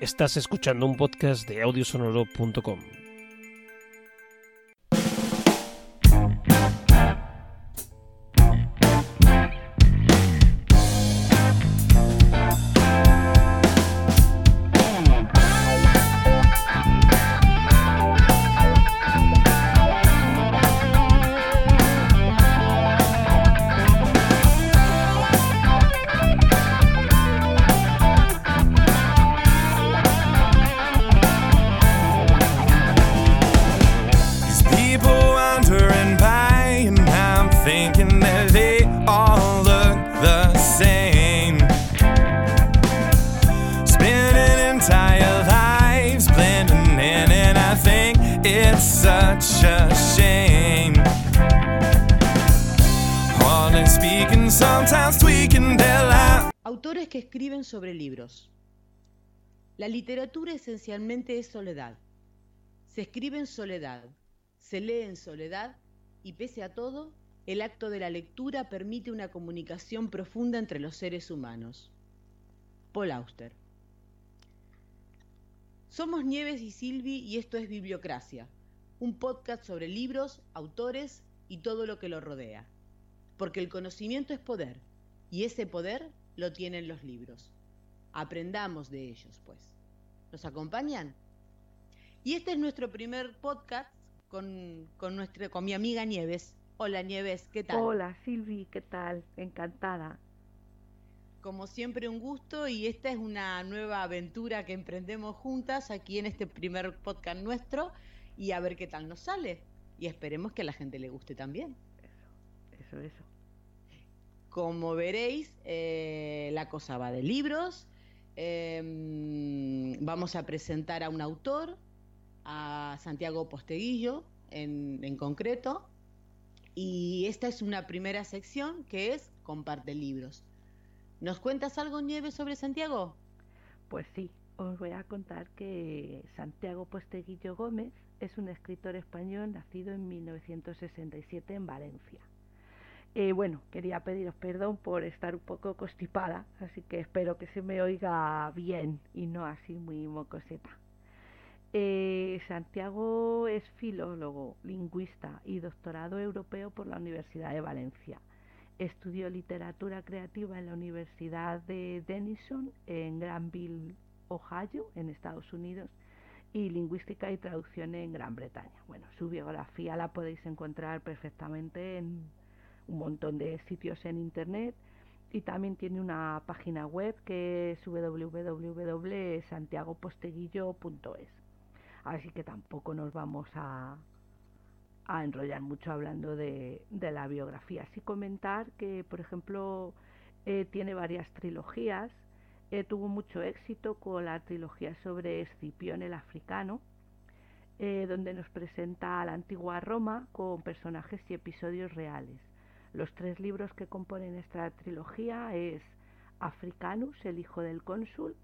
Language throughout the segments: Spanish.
Estás escuchando un podcast de audiosonoro.com. literatura esencialmente es soledad. Se escribe en soledad, se lee en soledad y pese a todo, el acto de la lectura permite una comunicación profunda entre los seres humanos. Paul Auster. Somos Nieves y Silvi y esto es Bibliocracia, un podcast sobre libros, autores y todo lo que lo rodea. Porque el conocimiento es poder y ese poder lo tienen los libros. Aprendamos de ellos, pues. ¿Nos acompañan? Y este es nuestro primer podcast con, con, nuestra, con mi amiga Nieves. Hola Nieves, ¿qué tal? Hola Silvi, ¿qué tal? Encantada. Como siempre un gusto y esta es una nueva aventura que emprendemos juntas aquí en este primer podcast nuestro y a ver qué tal nos sale. Y esperemos que a la gente le guste también. Eso, eso. Como veréis, eh, la cosa va de libros. Eh, vamos a presentar a un autor, a Santiago Posteguillo en, en, concreto. Y esta es una primera sección que es Comparte libros. ¿Nos cuentas algo, Nieves, sobre Santiago? Pues sí, os voy a contar que Santiago Posteguillo Gómez es un escritor español nacido en 1967 en Valencia. Eh, bueno, quería pediros perdón por estar un poco constipada, así que espero que se me oiga bien y no así muy mocoseta. Eh, Santiago es filólogo, lingüista y doctorado europeo por la Universidad de Valencia. Estudió literatura creativa en la Universidad de Denison en Granville, Ohio, en Estados Unidos, y lingüística y traducción en Gran Bretaña. Bueno, su biografía la podéis encontrar perfectamente en un montón de sitios en internet y también tiene una página web que es www.santiagoposteguillo.es. Así que tampoco nos vamos a, a enrollar mucho hablando de, de, la biografía. Sí comentar que, por ejemplo, eh, tiene varias trilogías. Eh, tuvo mucho éxito con la trilogía sobre Escipión el africano, eh, donde nos presenta a la antigua Roma con personajes y episodios reales. Los tres libros que componen esta trilogía es Africanus, el hijo del cónsul,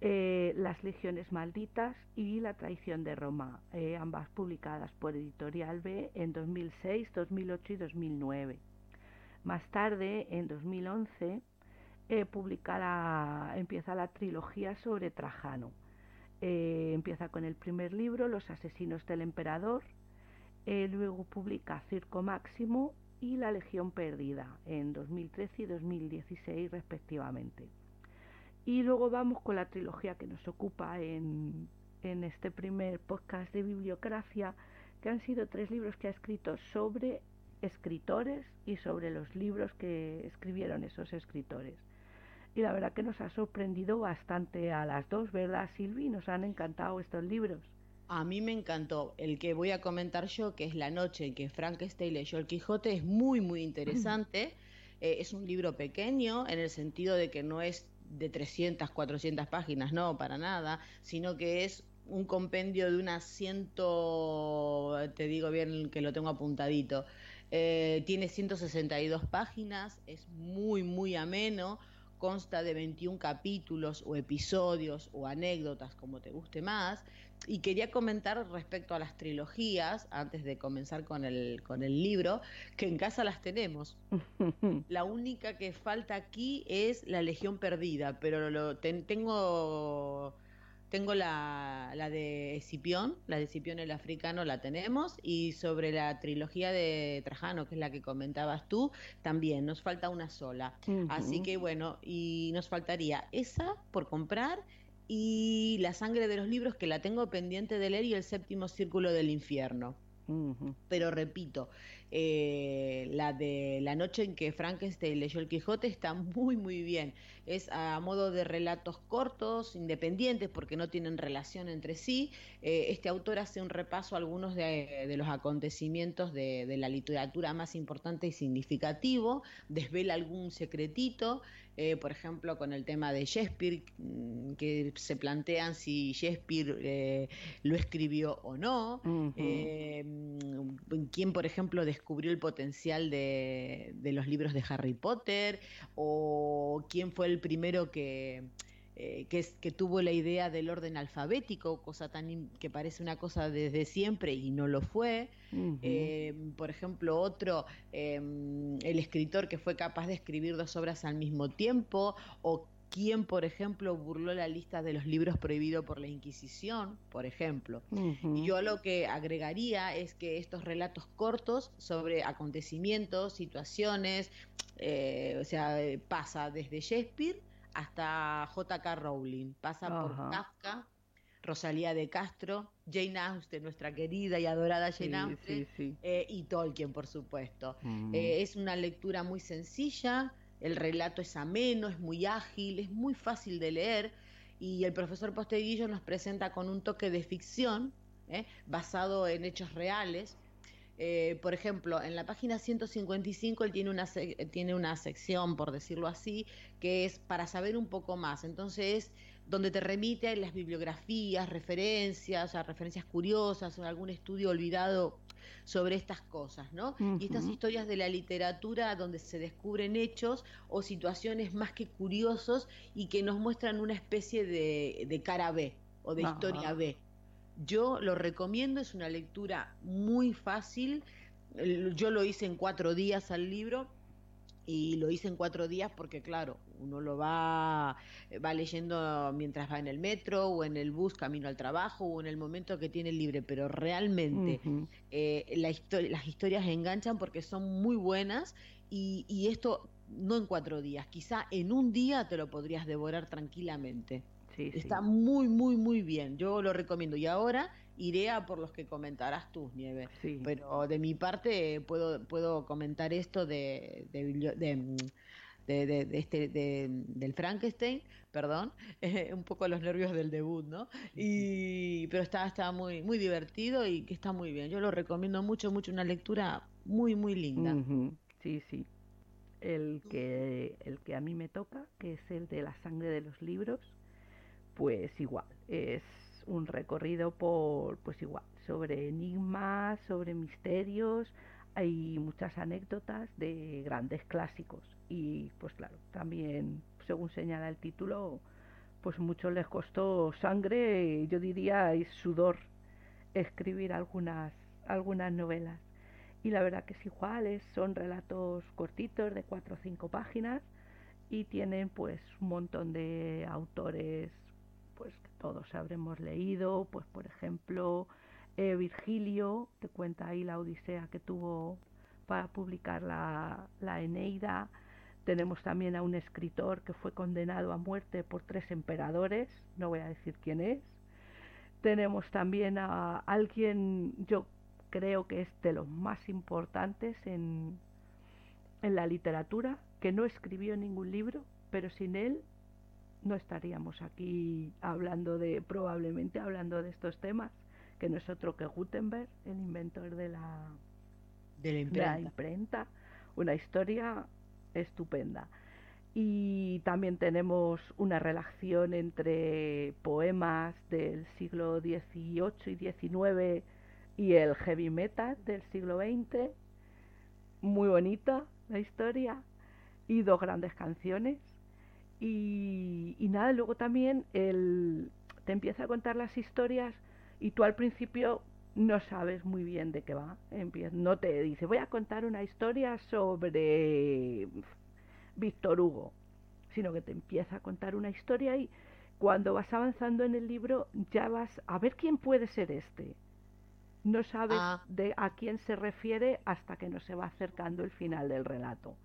eh, Las legiones malditas y La traición de Roma, eh, ambas publicadas por Editorial B en 2006, 2008 y 2009. Más tarde, en 2011, eh, publica empieza la trilogía sobre Trajano. empieza con el primer libro, Los asesinos del emperador, luego publica Circo Máximo y La Legión Perdida en 2013 y 2016 respectivamente. Y luego vamos con la trilogía que nos ocupa en, en este primer podcast de bibliografía, que han sido tres libros que ha escrito sobre escritores y sobre los libros que escribieron esos escritores. Y la verdad que nos ha sorprendido bastante a las dos, ¿verdad, Silvi? Nos han encantado estos libros. A mí me encantó el que voy a comentar yo, que es La noche en que Frankenstein leyó el Quijote, es muy, muy interesante. eh, es un libro pequeño en el sentido de que no es de 300, 400 páginas, no, para nada, sino que es un compendio de unas ciento, te digo bien que lo tengo apuntadito, eh, tiene 162 páginas, es muy, muy ameno, consta de 21 capítulos o episodios o anécdotas, como te guste más. Y quería comentar respecto a las trilogías, antes de comenzar con el, con el libro, que en casa las tenemos. La única que falta aquí es La Legión Perdida, pero lo ten, tengo tengo la, la de Escipión, la de Escipión el africano la tenemos, y sobre la trilogía de Trajano, que es la que comentabas tú, también nos falta una sola. Así que bueno, y nos faltaría esa por comprar y La sangre de los libros, que la tengo pendiente de leer, y El séptimo círculo del infierno. Pero repito, eh, la de la noche en que Frankenstein leyó el Quijote está muy muy bien. Es a modo de relatos cortos, independientes, porque no tienen relación entre sí. Eh, este autor hace un repaso a algunos de, los acontecimientos de, de, la literatura más importante y significativo, desvela algún secretito. Eh, por ejemplo, con el tema de Shakespeare, mm, que se plantean si Shakespeare eh, lo escribió o no, eh, mm, quién, por ejemplo, descubrió el potencial de, de los libros de Harry Potter, o quién fue el primero que eh, que, que, tuvo la idea del orden alfabético, cosa tan que parece una cosa desde siempre y no lo fue. Eh, por ejemplo, otro, em, el escritor que fue capaz de escribir dos obras al mismo tiempo, o quien, por ejemplo, burló la lista de los libros prohibidos por la Inquisición, por ejemplo. Y yo lo que agregaría es que estos relatos cortos sobre acontecimientos, situaciones, eh, o sea, pasa desde Shakespeare hasta J.K. Rowling, pasa por Kafka, Rosalía de Castro, Jane Austen, nuestra querida y adorada Jane Austen, eh, y Tolkien, por supuesto. Mm. Eh, es una lectura muy sencilla, el relato es ameno, es muy ágil, es muy fácil de leer, y el profesor Posteguillo nos presenta con un toque de ficción, eh, basado en hechos reales, eh, por ejemplo, en la página 155 él tiene una, tiene una sección, por decirlo así, que es para saber un poco más. Entonces, donde te remite a las bibliografías, referencias, a referencias curiosas, o algún estudio olvidado sobre estas cosas, ¿no? Y estas historias de la literatura donde se descubren hechos o situaciones más que curiosos y que nos muestran una especie de, cara B o de historia B. Yo lo recomiendo, es una lectura muy fácil. Yo lo hice en cuatro días al libro y lo hice en cuatro días porque claro, uno lo va, va leyendo mientras va en el metro o en el bus camino al trabajo o en el momento que tiene libre, pero realmente eh, las historias enganchan porque son muy buenas y, y esto no en cuatro días, quizá en un día te lo podrías devorar tranquilamente. Está muy, muy, muy bien. Yo lo recomiendo. Y ahora iré a por los que comentarás tú, Nieve. Pero de mi parte puedo, puedo comentar esto de, de, de, este, del Frankenstein, perdón, un poco los nervios del debut, ¿no? Y, pero está, está muy, muy divertido y que está muy bien. Yo lo recomiendo mucho, mucho, una lectura muy, muy linda. Sí, sí. El que, el que a mí me toca, que es el de la sangre de los libros, pues igual, es un recorrido por, pues igual, sobre enigmas, sobre misterios, hay muchas anécdotas de grandes clásicos. Y pues claro, también según señala el título, pues mucho les costó sangre, yo diría, y sudor escribir algunas, algunas novelas. Y la verdad que es igual, son relatos cortitos de cuatro o cinco páginas y tienen pues un montón de autores pues que todos habremos leído, pues por ejemplo eh, Virgilio, te cuenta ahí la odisea que tuvo para publicar la, la Eneida. Tenemos también a un escritor que fue condenado a muerte por tres emperadores, no voy a decir quién es. Tenemos también a alguien, yo creo que es de los más importantes en, en la literatura, que no escribió ningún libro, pero sin él no estaríamos aquí hablando de, probablemente hablando de estos temas, que no es otro que Gutenberg, el inventor de la, de la, imprenta. Una historia estupenda. Y también tenemos una relación entre poemas del siglo XVIII y XIX y el heavy metal del siglo XX. Muy bonita la historia. Y dos grandes canciones y, nada, luego también el, te empieza a contar las historias y tú al principio no sabes muy bien de qué va. no te dice, voy a contar una historia sobre Víctor Hugo, sino que te empieza a contar una historia y cuando vas avanzando en el libro ya vas a ver quién puede ser este. No sabes Ah. de a quién se refiere hasta que no se va acercando el final del relato.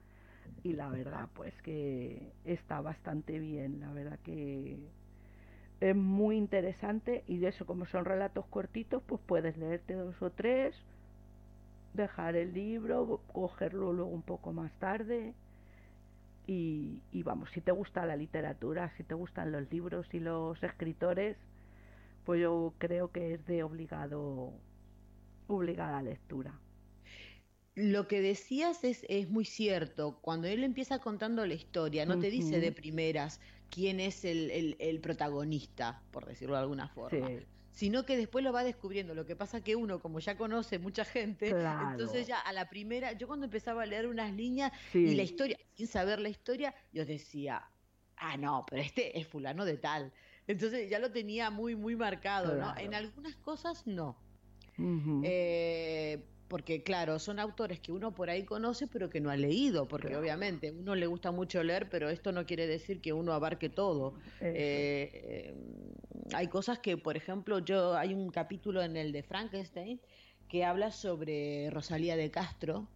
Y la verdad, pues que está bastante bien, la verdad que es muy interesante y de eso, como son relatos cortitos, pues puedes leerte dos o tres, dejar el libro, cogerlo luego un poco más tarde y, y vamos, si te gusta la literatura, si te gustan los libros y los escritores, pues yo creo que es de obligado obligada lectura. Lo que decías es, es muy cierto. Cuando él empieza contando la historia, no te dice de primeras quién es el, el- el protagonista, por decirlo de alguna forma. Sí. Sino que después lo va descubriendo. Lo que pasa que uno, como ya conoce mucha gente, Claro. entonces ya a la primera, yo cuando empezaba a leer unas líneas Sí. y la historia, sin saber la historia, yo decía, ah, no, pero este es fulano de tal. Entonces ya lo tenía muy, muy marcado, ¿no? En algunas cosas no. Eh, porque claro, son autores que uno por ahí conoce pero que no ha leído, porque Claro. obviamente uno le gusta mucho leer, pero esto no quiere decir que uno abarque todo. Eh, eh, hay cosas que, por ejemplo, yo hay un capítulo en el de Frankenstein que habla sobre Rosalía de Castro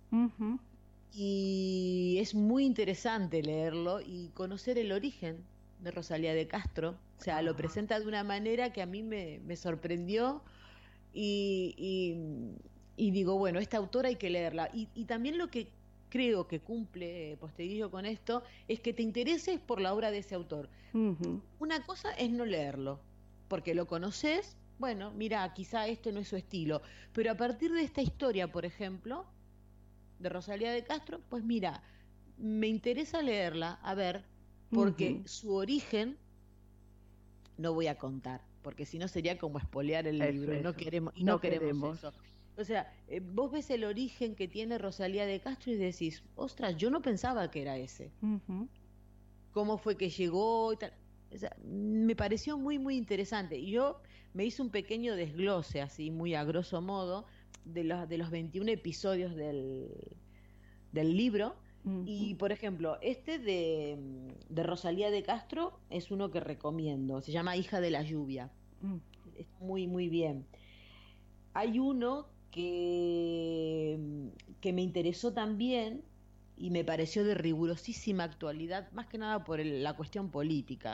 y es muy interesante leerlo y conocer el origen de Rosalía de Castro. O sea, lo Ajá. presenta de una manera que a mí me, me sorprendió y, y- y digo, bueno, esta autora hay que leerla. Y, y también lo que creo que cumple Posteguillo con esto es que te intereses por la obra de ese autor. Una cosa es no leerlo, porque lo conoces, bueno, mira, quizá este no es su estilo, pero a partir de esta historia, por ejemplo, de Rosalía de Castro, pues mira, me interesa leerla, a ver, porque su origen no voy a contar, porque si no sería como espolear el Eso, libro, y no queremos, y No no queremos, queremos. eso. O sea, eh, vos ves el origen que tiene Rosalía de Castro y decís, ostras, yo no pensaba que era ese cómo fue que llegó y tal. O sea, me pareció muy, muy interesante. Y yo me hice un pequeño desglose, así, muy a grosso modo, de los, de los 21 episodios del, del libro. Y, por ejemplo, este de, de Rosalía de Castro es uno que recomiendo. Se llama Hija de la Lluvia. Mm. Está muy, muy bien. Hay uno que, que me interesó también y me pareció de rigurosísima actualidad, más que nada por el- la cuestión política.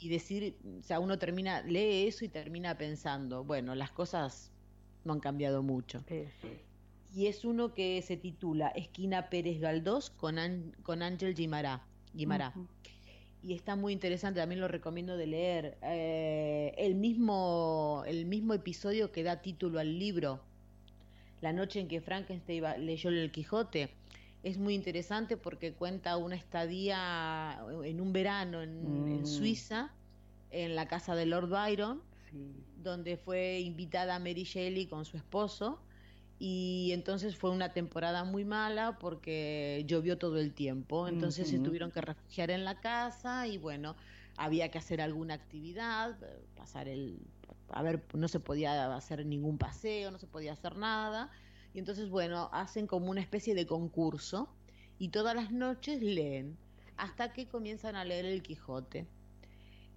Y decir, o sea, uno termina, lee eso y termina pensando, bueno, las cosas no han cambiado mucho. Y es uno que se titula Esquina Pérez Galdós con, An- con Ángel Guimará. Y está muy interesante, también lo recomiendo de leer. Eh, el, mismo, el mismo episodio que da título al libro, La noche en que Frankenstein leyó el Quijote, es muy interesante porque cuenta una estadía en un verano en, en Mm. Suiza, en la casa de Lord Byron, Sí. donde fue invitada Mary Shelley con su esposo. Y entonces fue una temporada muy mala porque llovió todo el tiempo. Entonces se tuvieron que refugiar en la casa y bueno, había que hacer alguna actividad, pasar el... A ver, no se podía hacer ningún paseo, no se podía hacer nada. Y entonces, bueno, hacen como una especie de concurso y todas las noches leen hasta que comienzan a leer el Quijote.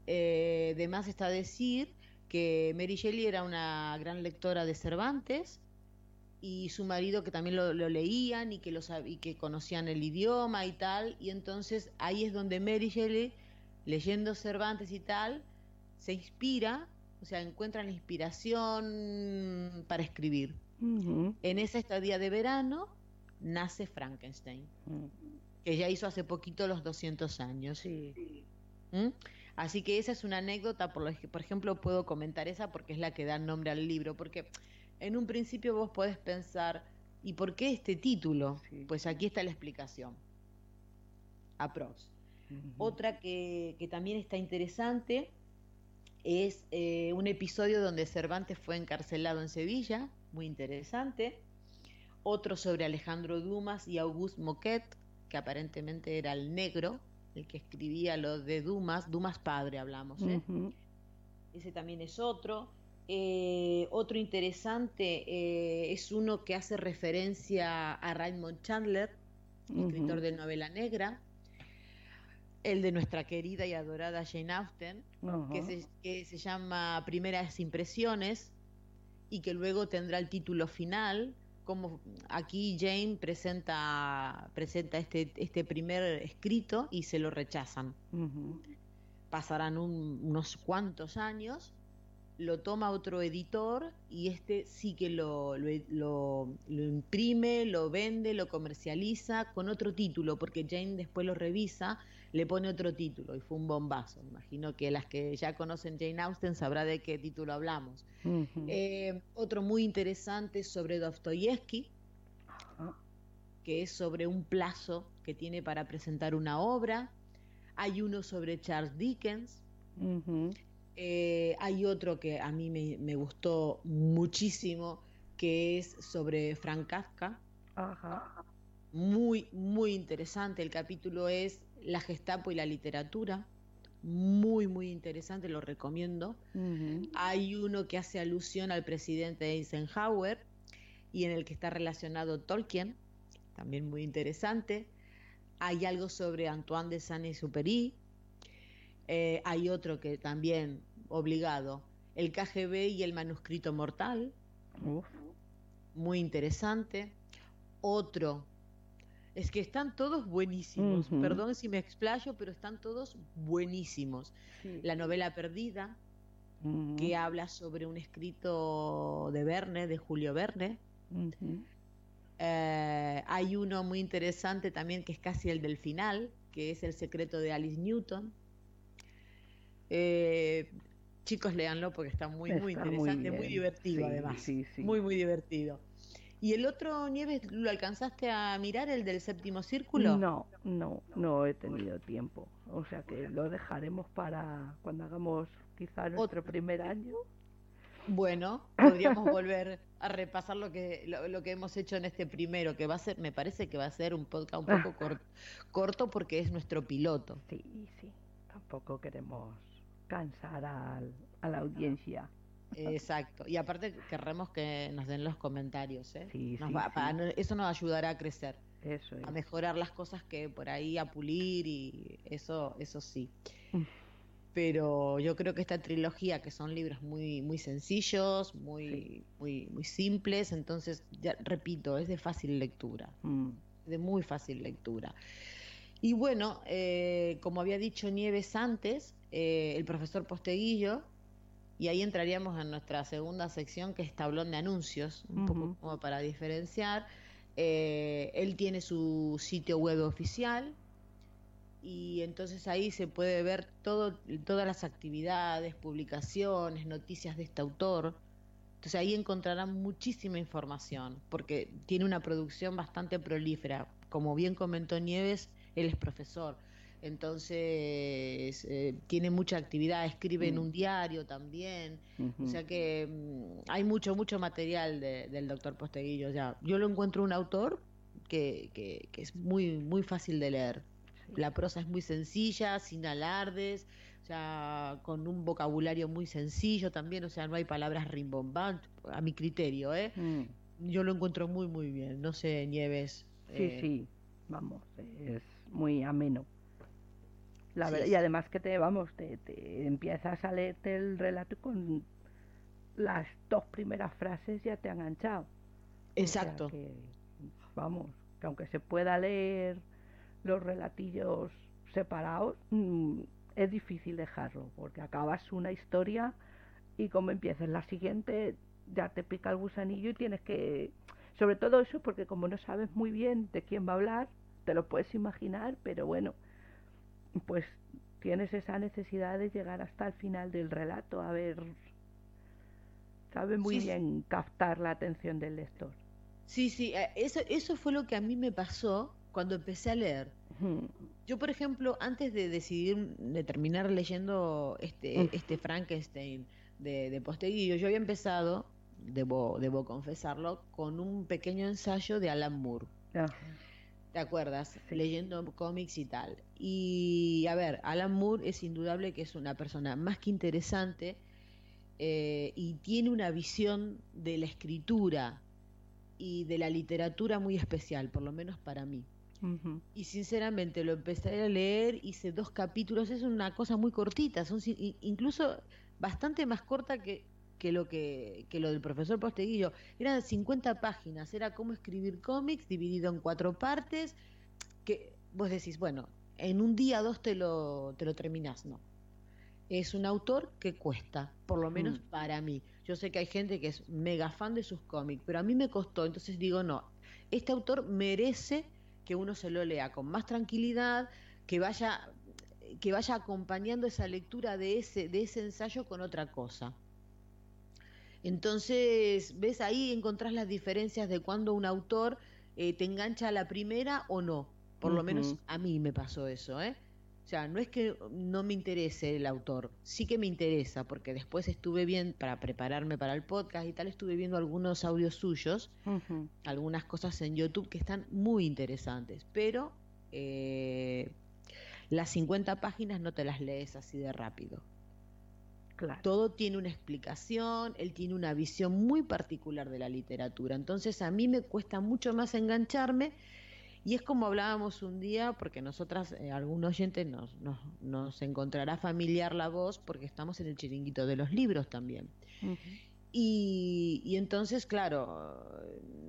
Eh, de está decir que Mary Shelley era una gran lectora de Cervantes y su marido que también lo, leían y que, lo sab- y que conocían el idioma y tal, y entonces ahí es donde Mary Shelley, leyendo Cervantes y tal, se inspira, o sea, encuentra la inspiración para escribir. En esa estadía de verano nace Frankenstein, Mm. que ya hizo hace poquito los 200 años. Sí. ¿Mm? Así que esa es una anécdota, por, la que, por ejemplo, puedo comentar esa porque es la que da nombre al libro, porque en un principio vos podés pensar, ¿y por qué este título? Sí. Pues aquí está la explicación. Aprox. Ujú. Otra que, que también está interesante es eh, un episodio donde Cervantes fue encarcelado en Sevilla, muy interesante. Otro sobre Alejandro Dumas y Auguste Moquet, que aparentemente era el negro, el que escribía lo de Dumas, Dumas padre hablamos, ¿eh? Ese también es otro. Eh, otro interesante es uno que hace referencia a Raymond Chandler, escritor de novela negra. El de nuestra querida y adorada Jane Austen, que se, que se llama Primeras Impresiones y que luego tendrá el título final. Como aquí Jane presenta, presenta este, este primer escrito y se lo rechazan. Pasarán un- unos cuantos años, lo toma otro editor y este sí que lo, lo, lo- lo imprime, lo vende, lo comercializa con otro título, porque Jane después lo revisa, le pone otro título y fue un bombazo. Imagino que las que ya conocen Jane Austen sabrá de qué título hablamos. Eh, otro muy interesante sobre Dostoyevsky, que es sobre un plazo que tiene para presentar una obra. Hay uno sobre Charles Dickens. Eh, hay otro que a mí me, me gustó muchísimo, que es sobre Frank Kafka. Ajá. Muy, muy interesante. El capítulo es La Gestapo y la literatura. Muy, muy interesante, lo recomiendo. Hay uno que hace alusión al presidente Eisenhower y en el que está relacionado Tolkien, también muy interesante. Hay algo sobre Antoine de Saint-Exupéry. Eh, hay otro que también obligado, el KGB y el manuscrito mortal, Uf. muy interesante. Otro, es que están todos buenísimos. Perdón si me explayo, pero están todos buenísimos. Sí. La novela perdida, que habla sobre un escrito de Verne, de Julio Verne. Eh, hay uno muy interesante también que es casi el del final, que es El secreto de Alice Newton. Eh, chicos, léanlo porque está muy, muy Está muy interesante, muy, divertido Sí, además. sí, sí. Muy, muy divertido. ¿Y el otro, Nieves, lo alcanzaste a mirar, el del séptimo círculo? No, no, no he tenido tiempo. O sea que lo dejaremos para cuando hagamos quizá nuestro primer año. Bueno, podríamos volver a repasar lo que lo, lo que hemos hecho en este primero, que va a ser, me parece que va a ser un podcast un poco cor- corto porque es nuestro piloto. Sí, sí. Tampoco queremos cansar a la audiencia. Exacto. Y aparte querremos que nos den los comentarios, ¿eh? Sí, Nos sí, va- eso nos ayudará a crecer, Eso es. a mejorar las cosas que por ahí, a pulir y eso, eso sí. Pero yo creo que esta trilogía, que son libros muy, muy sencillos, muy, muy, muy simples, entonces, ya repito, es de fácil lectura. Mm, de muy fácil lectura. Y bueno, eh, como había dicho Nieves antes, eh, el profesor Posteguillo, y ahí entraríamos en nuestra segunda sección que es tablón de anuncios, un poco como para diferenciar. Eh, él tiene su sitio web oficial y entonces ahí se puede ver todo, todas las actividades, publicaciones, noticias de este autor. Entonces ahí encontrarán muchísima información, porque tiene una producción bastante prolífera. Como bien comentó Nieves, él es profesor, entonces eh, tiene mucha actividad, escribe en Mm. un diario también. O sea que mm, hay mucho, mucho material de- del doctor Posteguillo. Ya. Yo lo encuentro un autor que, que- que es muy, muy fácil de leer. La prosa es muy sencilla, sin alardes, o sea, con un vocabulario muy sencillo también, o sea, no hay palabras rimbombantes, a mi criterio, ¿eh? Mm, Yo lo encuentro muy, muy bien. No sé, Nieves. Sí, eh, sí, vamos, es muy ameno. La Sí, verdad, sí. y además que te, vamos, te, te empiezas a leerte el relato con las dos primeras frases ya te ha enganchado. O sea Exacto. que, vamos, que aunque se pueda leer los relatillos separados, mm, es difícil dejarlo, porque acabas una historia y como empieces la siguiente, ya te pica el gusanillo y tienes que... Sobre todo eso, porque como no sabes muy bien de quién va a hablar, te lo puedes imaginar, pero bueno, pues tienes esa necesidad de llegar hasta el final del relato, a ver... Sabe muy Sí, sí. bien captar la atención del lector. Sí, sí, eh, eso, eso fue lo que a mí me pasó cuando empecé a leer. Yo, por ejemplo, antes de decidir, de terminar leyendo este, este Frankenstein de, de Posteguillo, yo había empezado, debo, debo confesarlo, con un pequeño ensayo de Alan Moore. Ajá. ¿Te acuerdas? Sí. Leyendo cómics y tal. Y a ver, Alan Moore es indudable que es una persona más que interesante eh, y tiene una visión de la escritura y de la literatura muy especial, por lo menos para mí. Y sinceramente lo empecé a leer, hice dos capítulos, es una cosa muy cortita, son incluso bastante más corta que, que lo que, que lo del profesor Posteguillo. Eran 50 páginas, era cómo escribir cómics dividido en cuatro partes, que vos decís, bueno, en un día o dos te lo, te lo terminás, no. Es un autor que cuesta, por lo menos Mm. para mí. Yo sé que hay gente que es mega fan de sus cómics, pero a mí me costó, entonces digo, no, este autor merece que uno se lo lea con más tranquilidad, que vaya que vaya acompañando esa lectura de ese de ese ensayo con otra cosa. Entonces, ves ahí encontrás las diferencias de cuando un autor eh, te engancha a la primera o no. Por lo menos a mí me pasó eso, ¿eh? O sea, no es que no me interese el autor, sí que me interesa, porque después estuve bien, para prepararme para el podcast y tal, estuve viendo algunos audios suyos algunas cosas en YouTube que están muy interesantes, pero eh, las 50 páginas no te las lees así de rápido. Claro. Todo tiene una explicación, él tiene una visión muy particular de la literatura, entonces a mí me cuesta mucho más engancharme y es como hablábamos un día, porque nosotras, eh, algún oyente nos, nos, nos encontrará familiar la voz, porque estamos en el chiringuito de los libros también. Y, y entonces, claro,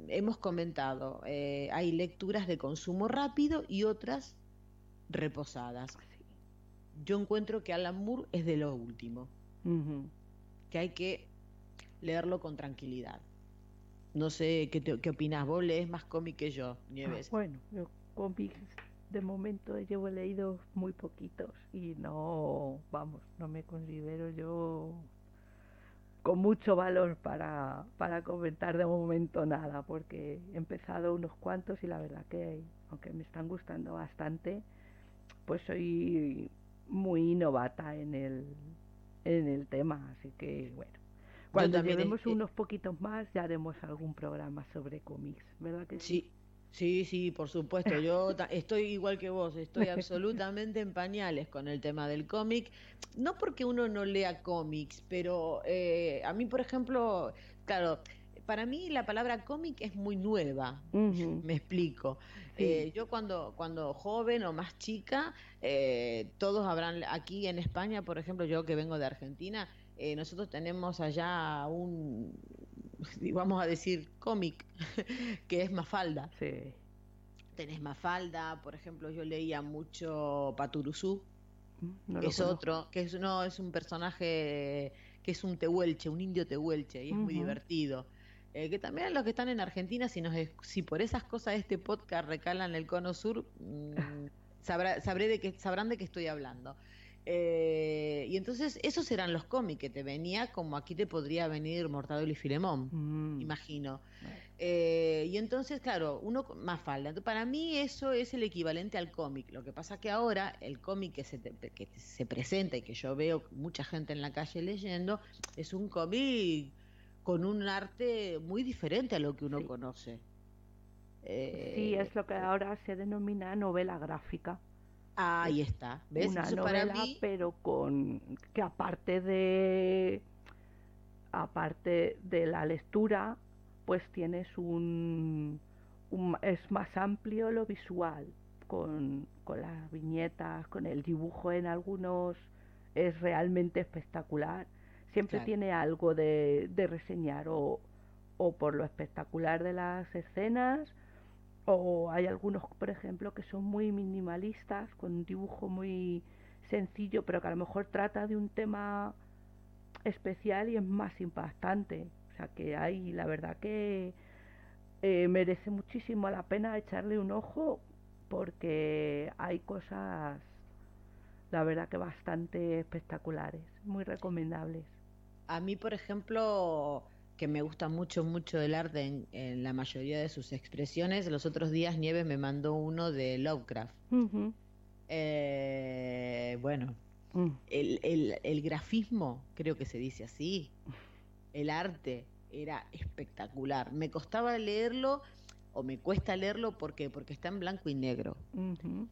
hemos comentado, eh, hay lecturas de consumo rápido y otras reposadas. Sí. Yo encuentro que Alan Moore es de lo último, Que hay que leerlo con tranquilidad. No sé qué, te- qué opinás, vos lees más cómic que yo, Ah, Nieves. bueno, yo cómics de momento llevo leídos muy poquitos y no, vamos, no me considero yo con mucho valor para, para comentar de momento nada, porque he empezado unos cuantos y la verdad que, aunque me están gustando bastante, pues soy muy novata en el, en el tema, así que bueno. Cuando llevemos eh, unos poquitos más ya haremos algún programa sobre cómics, ¿verdad que sí? Sí, sí, sí, por supuesto. Yo estoy igual que vos, estoy absolutamente en pañales con el tema del cómic. No porque uno no lea cómics, pero eh, a mí, por ejemplo, claro, para mí la palabra cómic es muy nueva. Me explico. Sí. Eh, yo cuando, cuando joven o más chica, eh, todos habrán, aquí en España, por ejemplo, yo que vengo de Argentina, eh, nosotros tenemos allá un, vamos a decir, cómic, que es Mafalda. Sí. Tenés Mafalda, por ejemplo, yo leía mucho Paturuzú, No que lo es conozco. otro, que es, no, es un personaje que es un tehuelche, un indio tehuelche, y es muy divertido. Eh, que también los que están en Argentina, si, nos, si por esas cosas este podcast recalan el cono sur, mm, sabrá- sabré de qué, sabrán de qué estoy hablando. Eh, y entonces esos eran los cómics que te venía, como aquí te podría venir Mortadelo y Filemón, Mm. imagino. Eh, y entonces, claro, uno más falda. Entonces, para mí eso es el equivalente al cómic. Lo que pasa que ahora el cómic que se, te- que se presenta y que yo veo mucha gente en la calle leyendo es un cómic con un arte muy diferente a lo que uno Sí. conoce. Sí, Eh, es lo que ahora se denomina novela gráfica. Ahí está. ¿Ves? Una Eso para novela, mí, pero con que aparte de aparte de la lectura, pues tienes un, un- es más amplio lo visual, con, con las viñetas, con el dibujo en algunos es realmente espectacular. Siempre Claro. tiene algo de, de reseñar o, o por lo espectacular de las escenas o hay algunos, por ejemplo, que son muy minimalistas, con un dibujo muy sencillo, pero que a lo mejor trata de un tema especial y es más impactante. O sea que hay, la verdad que eh, merece muchísimo la pena echarle un ojo porque hay cosas, la verdad que bastante espectaculares, muy recomendables. A mí, por ejemplo, que me gusta mucho, mucho el arte en, en la mayoría de sus expresiones, los otros días Nieves me mandó uno de Lovecraft. Eh, bueno, Mm. el, el- el grafismo, creo que se dice así, el arte era espectacular. Me costaba leerlo, o me cuesta leerlo, ¿por qué? Porque está en blanco y negro.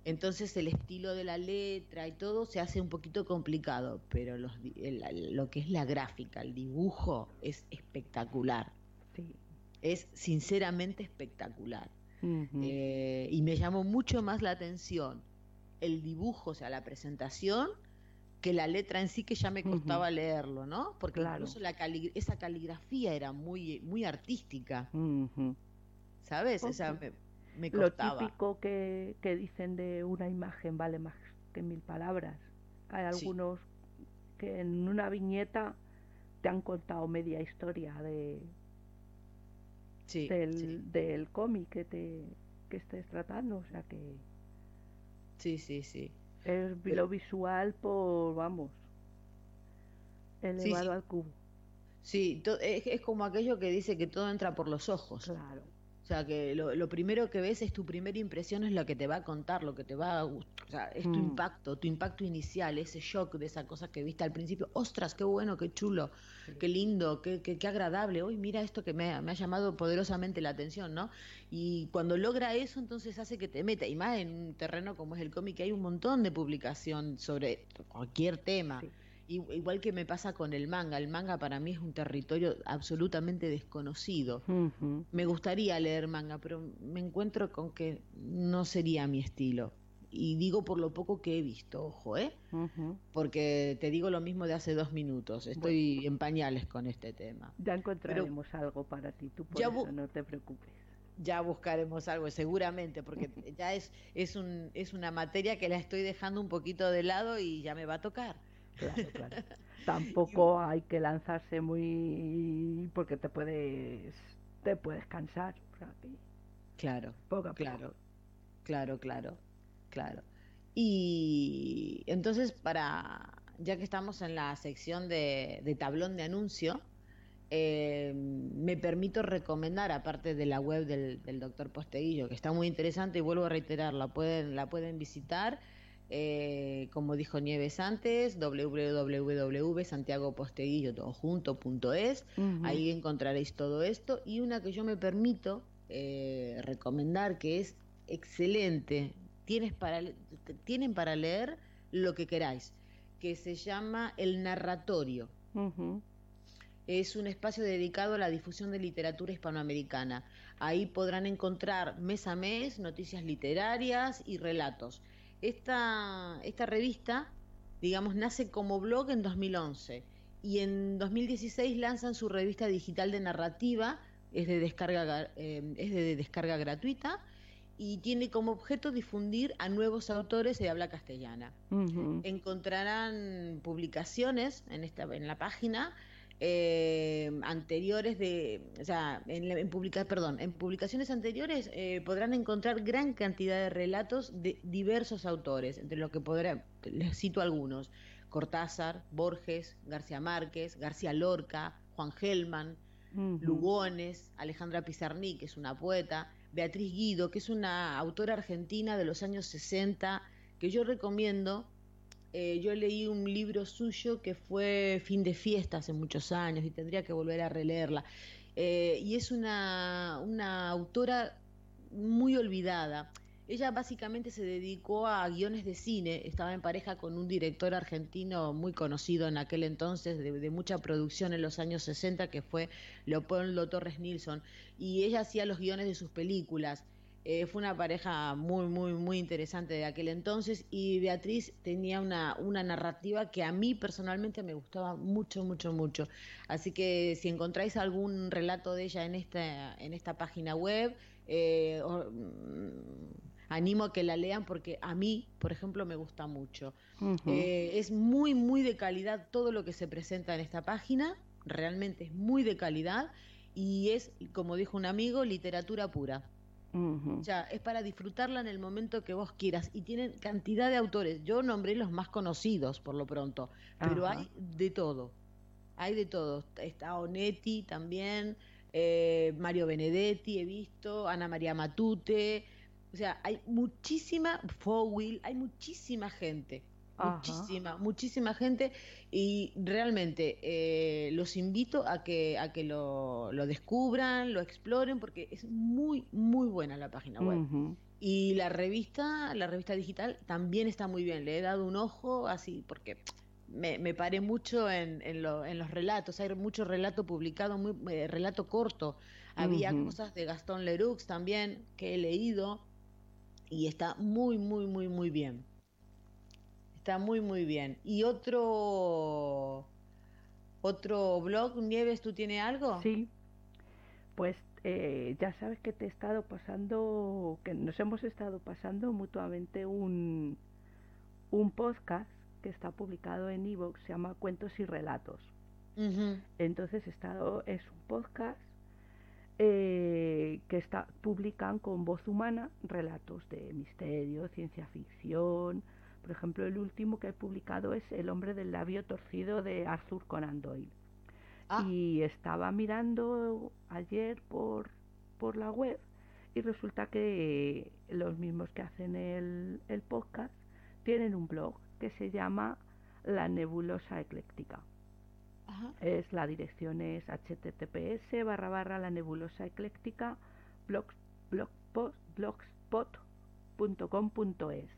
Entonces el estilo de la letra y todo se hace un poquito complicado, pero los di- el- lo que es la gráfica, el dibujo, es espectacular. Sí. Es sinceramente espectacular. Eh, y me llamó mucho más la atención el dibujo, o sea, la presentación, que la letra en sí que ya me costaba leerlo, ¿no? Porque incluso la esa caligrafía era muy, muy artística. ¿Sabes? O sea, me, me costaba. Lo típico que, que, dicen de una imagen vale más que mil palabras. Hay algunos que en una viñeta te han contado media historia de del, del cómic que te que estés tratando, o sea que sí, sí, sí. Es lo visual por vamos elevado al cubo. Sí, es, es como aquello que dice que todo entra por los ojos. Claro. O sea, que lo, primero que ves es tu primera impresión, es lo que te va a contar, lo que te va a... O sea, es tu mm. impacto, tu impacto inicial, ese shock de esa cosa que viste al principio. ¡Ostras, qué bueno, qué chulo, qué lindo, qué, qué, agradable! Hoy mira esto que me, me, ha llamado poderosamente la atención, ¿no? Y cuando logra eso, entonces hace que te meta. Y más en un terreno como es el cómic, que hay un montón de publicación sobre cualquier tema. Igual que me pasa con el manga. El manga para mí es un territorio absolutamente desconocido. Me gustaría leer manga, pero me encuentro con que no sería mi estilo. Y digo por lo poco que he visto, ojo, ¿eh? Porque te digo lo mismo de hace dos minutos. Estoy en pañales con este tema. Ya encontraremos algo para ti, tú por eso no te preocupes ya buscaremos algo seguramente porque ya es es un es una materia que la estoy dejando un poquito de lado y ya me va a tocar Tampoco hay que lanzarse muy porque te puedes te puedes cansar. claro, claro, claro, claro, claro. Y entonces para ya que estamos en la sección de, tablón de anuncio, eh, me permito recomendar, aparte de la web del, del doctor Posteguillo, que está muy interesante y vuelvo a reiterar, la pueden, la pueden visitar eh, como dijo Nieves antes, www.santiagoposteguillo.es. Ahí encontraréis todo esto. Y una que yo me permito eh, recomendar, que es excelente, tienes para, tienen para leer lo que queráis, que se llama El Narratorio. Es un espacio dedicado a la difusión de literatura hispanoamericana. Ahí podrán encontrar mes a mes noticias literarias y relatos esta, esta revista, digamos, nace como blog en 2011 y en 2016 lanzan su revista digital de narrativa, es de descarga, eh, es de descarga gratuita y tiene como objeto difundir a nuevos autores de habla castellana. Encontrarán publicaciones en, esta, en la página eh, anteriores de, o sea, en, en perdón, en publicaciones anteriores eh, podrán encontrar gran cantidad de relatos de diversos autores, entre los que podré, les cito algunos, Cortázar, Borges, García Márquez, García Lorca, Juan Gelman, Lugones, Alejandra Pizarní, que es una poeta, Beatriz Guido, que es una autora argentina de los años 60, que yo recomiendo eh, yo leí un libro suyo que fue Fin de Fiesta hace muchos años y tendría que volver a releerla. Eh, y es una, una autora muy olvidada. Ella básicamente se dedicó a guiones de cine, estaba en pareja con un director argentino muy conocido en aquel entonces, de, de, mucha producción en los años 60, que fue Leopoldo Torres Nilsson, y ella hacía los guiones de sus películas. Eh, fue una pareja muy, muy, muy interesante de aquel entonces y Beatriz tenía una, una narrativa que a mí personalmente me gustaba mucho, mucho, mucho. Así que si encontráis algún relato de ella en esta, en esta página web, eh, mm, animo a que la lean porque a mí, por ejemplo, me gusta mucho. Eh, es muy, muy de calidad todo lo que se presenta en esta página, realmente es muy de calidad y es, como dijo un amigo, literatura pura. O sea, es para disfrutarla en el momento que vos quieras. Y tienen cantidad de autores. Yo nombré los más conocidos por lo pronto, pero hay de todo. Hay de todo. Está Onetti también, eh, Mario Benedetti he visto, Ana María Matute. O sea, hay muchísima, Fowil, hay muchísima gente muchísima, muchísima gente y realmente eh, los invito a que, a que lo, lo, descubran, lo exploren, porque es muy, muy buena la página web. Y la revista, la revista digital también está muy bien, le he dado un ojo así, porque me, me paré mucho en, en, lo- en los relatos, hay mucho relato publicado, muy, eh, relato corto. Había cosas de Gastón Leroux también que he leído y está muy, muy, muy, muy bien. Está muy, muy bien. Y otro, otro blog, Nieves, ¿tú tienes algo? Sí, pues eh, ya sabes que te he estado pasando, que nos hemos estado pasando mutuamente un, un podcast que está publicado en iVoox, se llama Cuentos y Relatos. Entonces estado, es un podcast eh, que está, publican con voz humana relatos de misterio, ciencia ficción. Por ejemplo, el último que he publicado es El hombre del labio torcido de Arthur Conan Doyle. Ah, Y estaba mirando ayer por, por la web y resulta que los mismos que hacen el, el podcast tienen un blog que se llama La Nebulosa Ecléctica. ajá. Es la dirección es https barra barra la nebulosa ecléctica blogs- blogpost- blogspot.com.es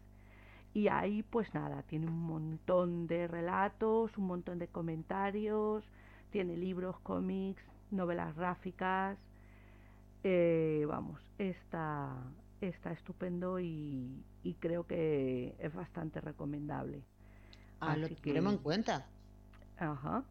y ahí pues nada, tiene un montón de relatos, un montón de comentarios, tiene libros, cómics, novelas gráficas, eh, vamos, está, está estupendo y, y creo que es bastante recomendable. Ah, lo que- tendremos en cuenta. Ajá.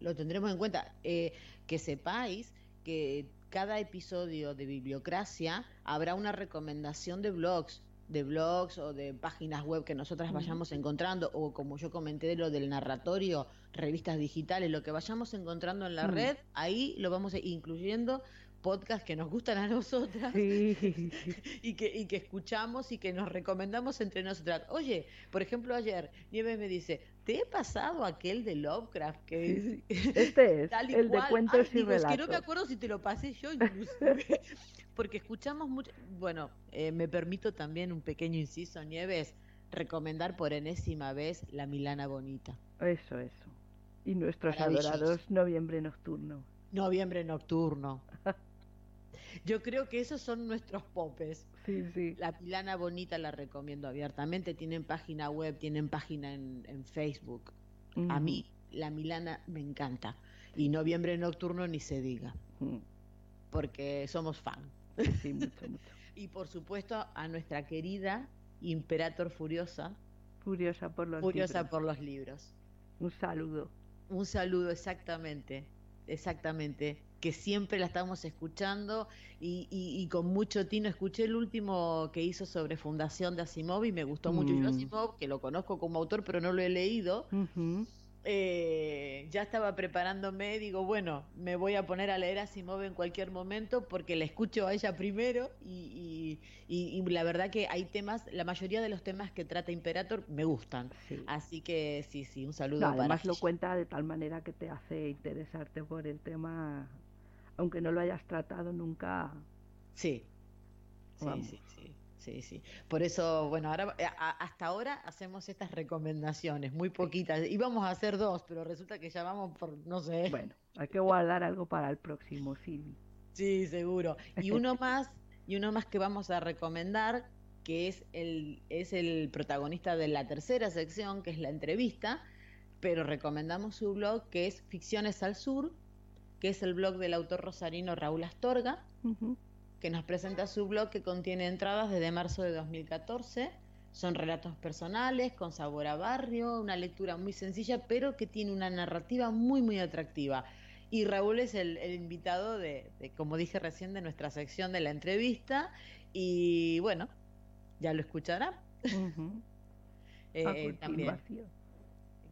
Lo tendremos en cuenta. Eh, que sepáis que cada episodio de Bibliocracia habrá una recomendación de blogs, de blogs o de páginas web que nosotras vayamos encontrando, o como yo comenté de lo del narratorio, revistas digitales, lo que vayamos encontrando en la Mm. red, ahí lo vamos a- incluyendo podcasts que nos gustan a nosotras Sí. y que, y que escuchamos y que nos recomendamos entre nosotras. Oye, por ejemplo, ayer Nieves me dice, ¿te he pasado aquel de Lovecraft que Sí, Este es tal y el de cual. cuentos Ay, y digo, es que no me acuerdo si te lo pasé yo inclusive. Porque escuchamos mucho. Bueno, eh, me permito también un pequeño inciso, Nieves, recomendar por enésima vez La Milana Bonita. Eso, eso. Y nuestros adorados Noviembre Nocturno. Noviembre Nocturno. Yo creo que esos son nuestros popes. Sí, sí. La Milana Bonita la recomiendo abiertamente. Tienen página web, tienen página en, en Facebook. A mí, La Milana me encanta. Y Noviembre Nocturno ni se diga, Ujú. porque somos fan. Sí, mucho, mucho. Y por supuesto a nuestra querida Imperator Furiosa, Furiosa por los Furiosa libros. por los libros. Un saludo. Un saludo exactamente, exactamente, que siempre la estamos escuchando y, y- y con mucho tino. Escuché el último que hizo sobre Fundación de Asimov y me gustó mucho. Yo Mm. Asimov, que lo conozco como autor, pero no lo he leído, Ujú. Eh, ya estaba preparándome, digo, bueno, me voy a poner a leer Asimov en cualquier momento porque la escucho a ella primero y, y- y- y la verdad que hay temas, la mayoría de los temas que trata Imperator me gustan. Sí. Así que sí, sí, un saludo No, para además lo cuenta de tal manera que te hace interesarte por el tema, aunque no lo hayas tratado nunca. Sí, sí, sí, sí, sí. Por eso, bueno, ahora a- a- hasta ahora hacemos estas recomendaciones, muy poquitas. Íbamos a hacer dos, pero resulta que ya vamos por, no sé. Bueno, hay que guardar algo para el próximo, Silvi. Sí, seguro. Y uno más, y uno más que vamos a recomendar, que es el, es el protagonista de la tercera sección, que es la entrevista, pero recomendamos su blog, que es Ficciones al Sur, que es el blog del autor rosarino Raúl Astorga, Ujú. Que nos presenta su blog que contiene entradas desde marzo de 2014. Son relatos personales, con sabor a barrio, una lectura muy sencilla, pero que tiene una narrativa muy, muy atractiva. Y Raúl es el, el invitado de, de, como dije recién, de nuestra sección de la entrevista. Y bueno, ya lo escuchará. Eh, también.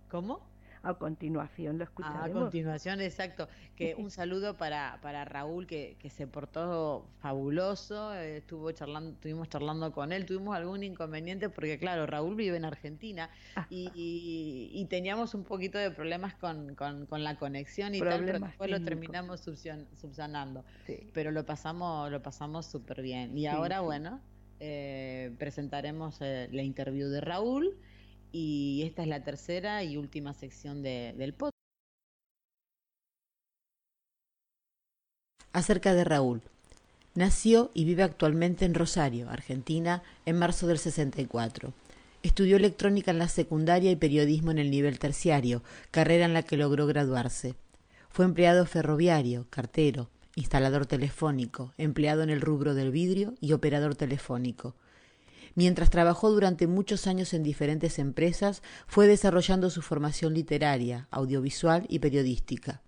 ¿Cómo? A continuación lo A escucharemos. continuación, exacto. Que un saludo para, para Raúl que, que se portó fabuloso, eh, estuvo charlando, estuvimos charlando con él, tuvimos algún inconveniente porque claro, Raúl vive en Argentina y, y- y teníamos un poquito de problemas con, con- con la conexión y tal, pero después lo terminamos subsan- subsanando. Sí. Pero lo pasamos, lo pasamos súper bien. Y Sí, ahora, sí. bueno, eh, presentaremos eh, la interview de Raúl y esta es la tercera y última sección de- del podcast. Acerca de Raúl. Nació y vive actualmente en Rosario, Argentina, en marzo del 64. Estudió electrónica en la secundaria y periodismo en el nivel terciario, carrera en la que logró graduarse. Fue empleado ferroviario, cartero, instalador telefónico, empleado en el rubro del vidrio y operador telefónico. Mientras trabajó durante muchos años en diferentes empresas, fue desarrollando su formación literaria, audiovisual y periodística.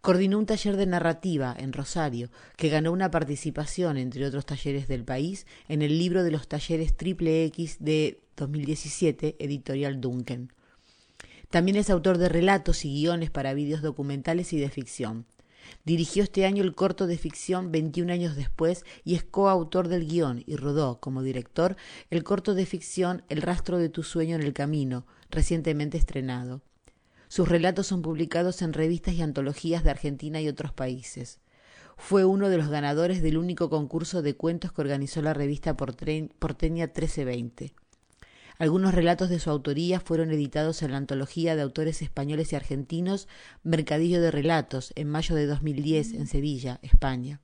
Coordinó un taller de narrativa en Rosario, que ganó una participación, entre otros talleres del país, en el libro de los talleres Triple X de 2017, editorial Duncan. También es autor de relatos y guiones para vídeos documentales y de ficción. Dirigió este año el corto de ficción 21 años después y es coautor del guion y rodó como director el corto de ficción El rastro de tu sueño en el camino, recientemente estrenado. Sus relatos son publicados en revistas y antologías de Argentina y otros países. Fue uno de los ganadores del único concurso de cuentos que organizó la revista porteña 1320. Algunos relatos de su autoría fueron editados en la antología de autores españoles y argentinos Mercadillo de Relatos en mayo de 2010 en Sevilla, España.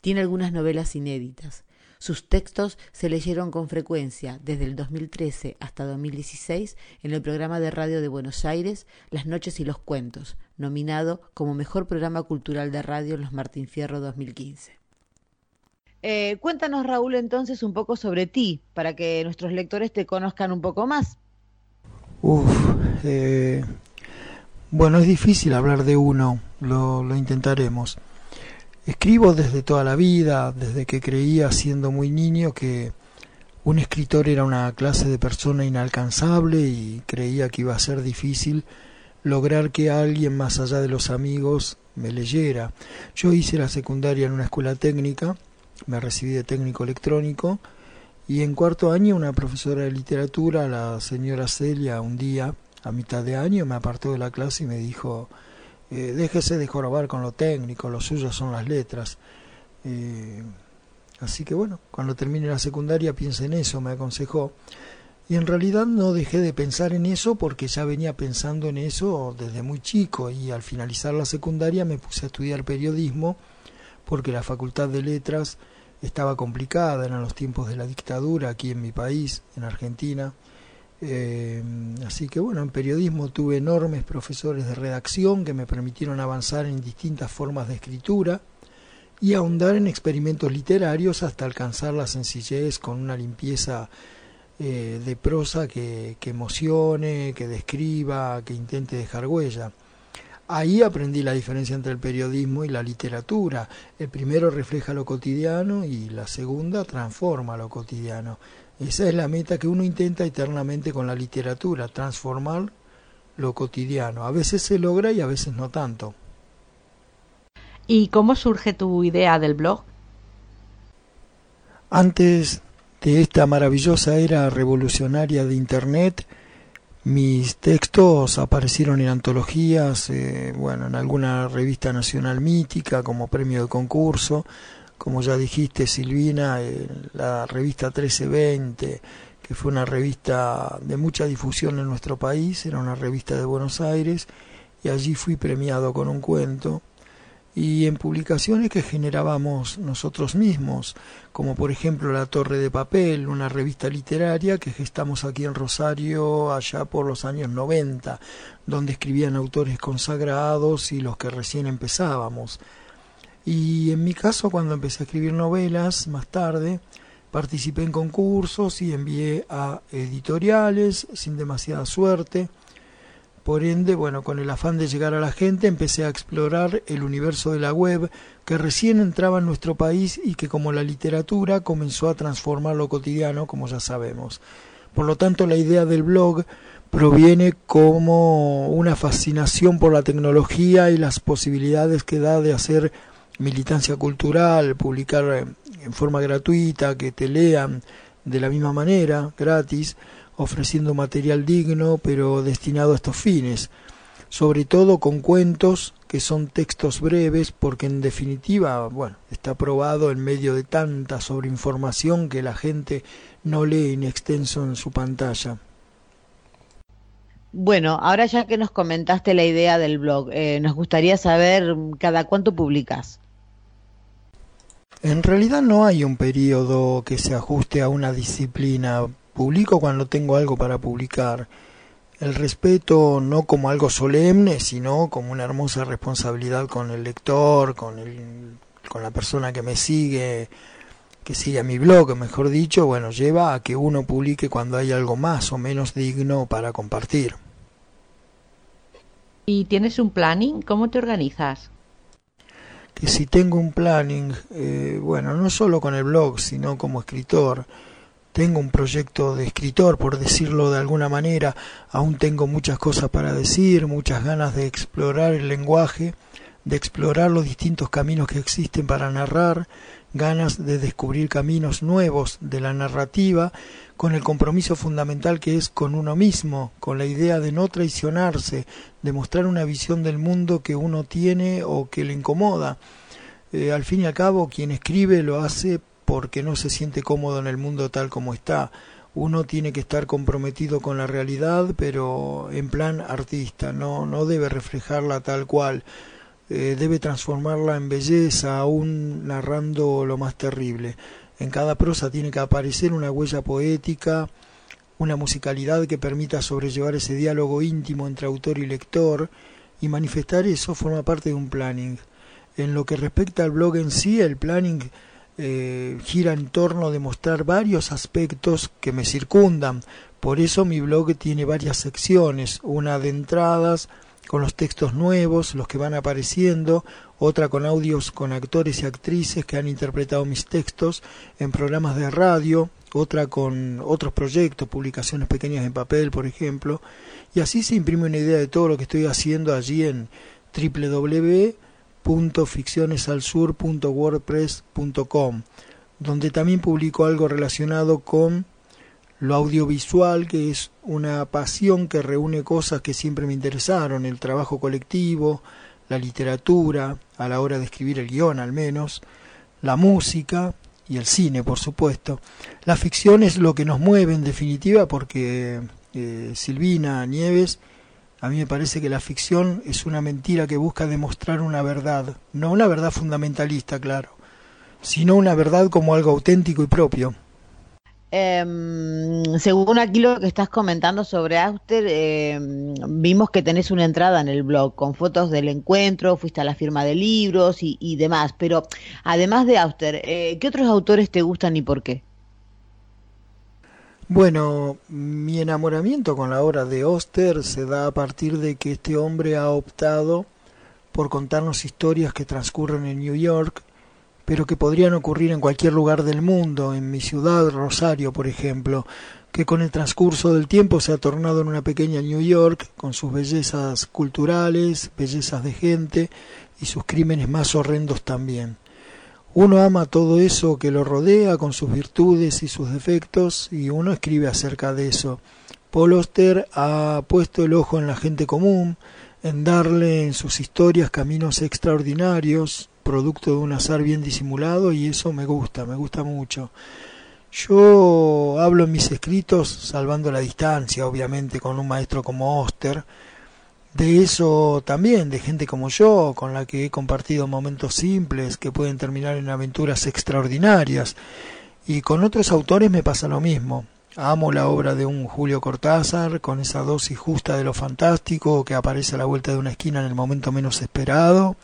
Tiene algunas novelas inéditas. Sus textos se leyeron con frecuencia desde el 2013 hasta 2016 en el programa de radio de Buenos Aires Las noches y los cuentos, nominado como mejor programa cultural de radio en los Martín Fierro 2015. Eh, cuéntanos, Raúl, entonces un poco sobre ti, para que nuestros lectores te conozcan un poco más. Uf, eh, bueno, es difícil hablar de uno, lo, lo intentaremos. Escribo desde toda la vida, desde que creía siendo muy niño que un escritor era una clase de persona inalcanzable y creía que iba a ser difícil lograr que alguien más allá de los amigos me leyera. Yo hice la secundaria en una escuela técnica, me recibí de técnico electrónico y en cuarto año una profesora de literatura, la señora Celia, un día a mitad de año me apartó de la clase y me dijo eh, déjese de jorobar con lo técnico, lo suyo son las letras. Eh, así que bueno, cuando termine la secundaria piense en eso, me aconsejó. Y en realidad no dejé de pensar en eso porque ya venía pensando en eso desde muy chico y al finalizar la secundaria me puse a estudiar periodismo porque la facultad de letras estaba complicada, eran los tiempos de la dictadura aquí en mi país, en Argentina, eh, así que bueno, en periodismo tuve enormes profesores de redacción que me permitieron avanzar en distintas formas de escritura y ahondar en experimentos literarios hasta alcanzar la sencillez con una limpieza eh, de prosa que, que emocione, que describa, que intente dejar huella. Ahí aprendí la diferencia entre el periodismo y la literatura. El primero refleja lo cotidiano y la segunda transforma lo cotidiano. Esa es la meta que uno intenta eternamente con la literatura, transformar lo cotidiano. A veces se logra y a veces no tanto. ¿Y cómo surge tu idea del blog? Antes de esta maravillosa era revolucionaria de Internet, mis textos aparecieron en antologías, eh, bueno, en alguna revista nacional mítica como premio de concurso, como ya dijiste Silvina, la revista 1320, que fue una revista de mucha difusión en nuestro país, era una revista de Buenos Aires, y allí fui premiado con un cuento, y en publicaciones que generábamos nosotros mismos, como por ejemplo La Torre de Papel, una revista literaria que gestamos aquí en Rosario allá por los años 90, donde escribían autores consagrados y los que recién empezábamos. Y en mi caso, cuando empecé a escribir novelas, más tarde, participé en concursos y envié a editoriales sin demasiada suerte. Por ende, bueno, con el afán de llegar a la gente, empecé a explorar el universo de la web que recién entraba en nuestro país y que como la literatura comenzó a transformar lo cotidiano, como ya sabemos. Por lo tanto, la idea del blog proviene como una fascinación por la tecnología y las posibilidades que da de hacer militancia cultural, publicar en forma gratuita, que te lean de la misma manera, gratis, ofreciendo material digno, pero destinado a estos fines, sobre todo con cuentos que son textos breves, porque en definitiva, bueno, está probado en medio de tanta sobreinformación que la gente no lee en extenso en su pantalla. Bueno, ahora ya que nos comentaste la idea del blog, eh, nos gustaría saber cada cuánto publicas. En realidad no hay un periodo que se ajuste a una disciplina. Publico cuando tengo algo para publicar. El respeto no como algo solemne, sino como una hermosa responsabilidad con el lector, con, el, con la persona que me sigue, que sigue a mi blog, mejor dicho, bueno, lleva a que uno publique cuando hay algo más o menos digno para compartir. ¿Y tienes un planning? ¿Cómo te organizas? Que si tengo un planning, eh, bueno, no solo con el blog, sino como escritor, tengo un proyecto de escritor, por decirlo de alguna manera, aún tengo muchas cosas para decir, muchas ganas de explorar el lenguaje, de explorar los distintos caminos que existen para narrar, ganas de descubrir caminos nuevos de la narrativa, con el compromiso fundamental que es con uno mismo, con la idea de no traicionarse, de mostrar una visión del mundo que uno tiene o que le incomoda. Eh, al fin y al cabo, quien escribe lo hace porque no se siente cómodo en el mundo tal como está. Uno tiene que estar comprometido con la realidad, pero en plan artista, no, no debe reflejarla tal cual. Eh, debe transformarla en belleza, aún narrando lo más terrible. En cada prosa tiene que aparecer una huella poética, una musicalidad que permita sobrellevar ese diálogo íntimo entre autor y lector, y manifestar eso forma parte de un planning. En lo que respecta al blog en sí, el planning eh, gira en torno de mostrar varios aspectos que me circundan. Por eso mi blog tiene varias secciones, una de entradas, con los textos nuevos, los que van apareciendo, otra con audios con actores y actrices que han interpretado mis textos en programas de radio, otra con otros proyectos, publicaciones pequeñas en papel, por ejemplo, y así se imprime una idea de todo lo que estoy haciendo allí en www.ficcionesalsur.wordpress.com, donde también publico algo relacionado con lo audiovisual, que es una pasión que reúne cosas que siempre me interesaron, el trabajo colectivo, la literatura, a la hora de escribir el guion al menos, la música y el cine, por supuesto. La ficción es lo que nos mueve en definitiva porque eh, Silvina Nieves, a mí me parece que la ficción es una mentira que busca demostrar una verdad, no una verdad fundamentalista, claro, sino una verdad como algo auténtico y propio. Em, según aquí lo que estás comentando sobre Auster, em, vimos que tenés una entrada en el blog con fotos del encuentro, fuiste a la firma de libros y, demás, pero además de Auster, eh, ¿qué otros autores te gustan y por qué? Bueno, mi enamoramiento con la obra de Auster se da a partir de que este hombre ha optado por contarnos historias que transcurren en New York pero que podrían ocurrir en cualquier lugar del mundo, en mi ciudad, Rosario, por ejemplo, que con el transcurso del tiempo se ha tornado en una pequeña New York, con sus bellezas culturales, bellezas de gente y sus crímenes más horrendos también. Uno ama todo eso que lo rodea con sus virtudes y sus defectos y uno escribe acerca de eso. Paul Oster ha puesto el ojo en la gente común, en darle en sus historias caminos extraordinarios, producto de un azar bien disimulado y eso me gusta, me gusta mucho. Yo hablo en mis escritos, salvando la distancia, obviamente, con un maestro como Oster, de eso también, de gente como yo, con la que he compartido momentos simples que pueden terminar en aventuras extraordinarias. Y con otros autores me pasa lo mismo. Amo la obra de un Julio Cortázar, con esa dosis justa de lo fantástico que aparece a la vuelta de una esquina en el momento menos esperado.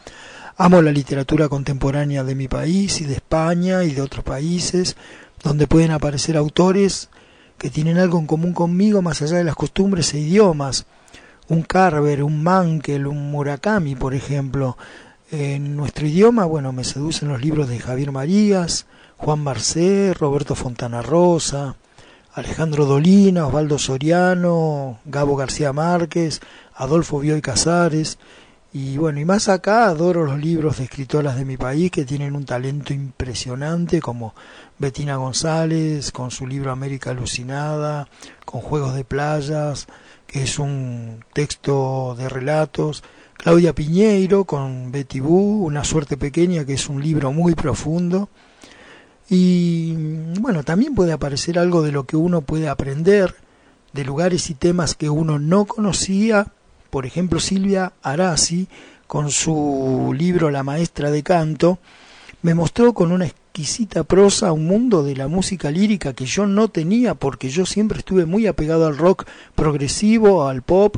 Amo la literatura contemporánea de mi país y de España y de otros países, donde pueden aparecer autores que tienen algo en común conmigo más allá de las costumbres e idiomas. Un Carver, un Mankel, un Murakami, por ejemplo. En nuestro idioma, bueno, me seducen los libros de Javier Marías, Juan Marcé, Roberto Fontana Rosa, Alejandro Dolina, Osvaldo Soriano, Gabo García Márquez, Adolfo Bioy Casares, y bueno, y más acá adoro los libros de escritoras de mi país que tienen un talento impresionante, como Bettina González, con su libro América Alucinada, con Juegos de Playas, que es un texto de relatos, Claudia Piñeiro, con Betty Boo, Una suerte pequeña, que es un libro muy profundo. Y bueno, también puede aparecer algo de lo que uno puede aprender, de lugares y temas que uno no conocía por ejemplo, Silvia Arasi, con su libro La maestra de canto, me mostró con una exquisita prosa un mundo de la música lírica que yo no tenía porque yo siempre estuve muy apegado al rock progresivo, al pop.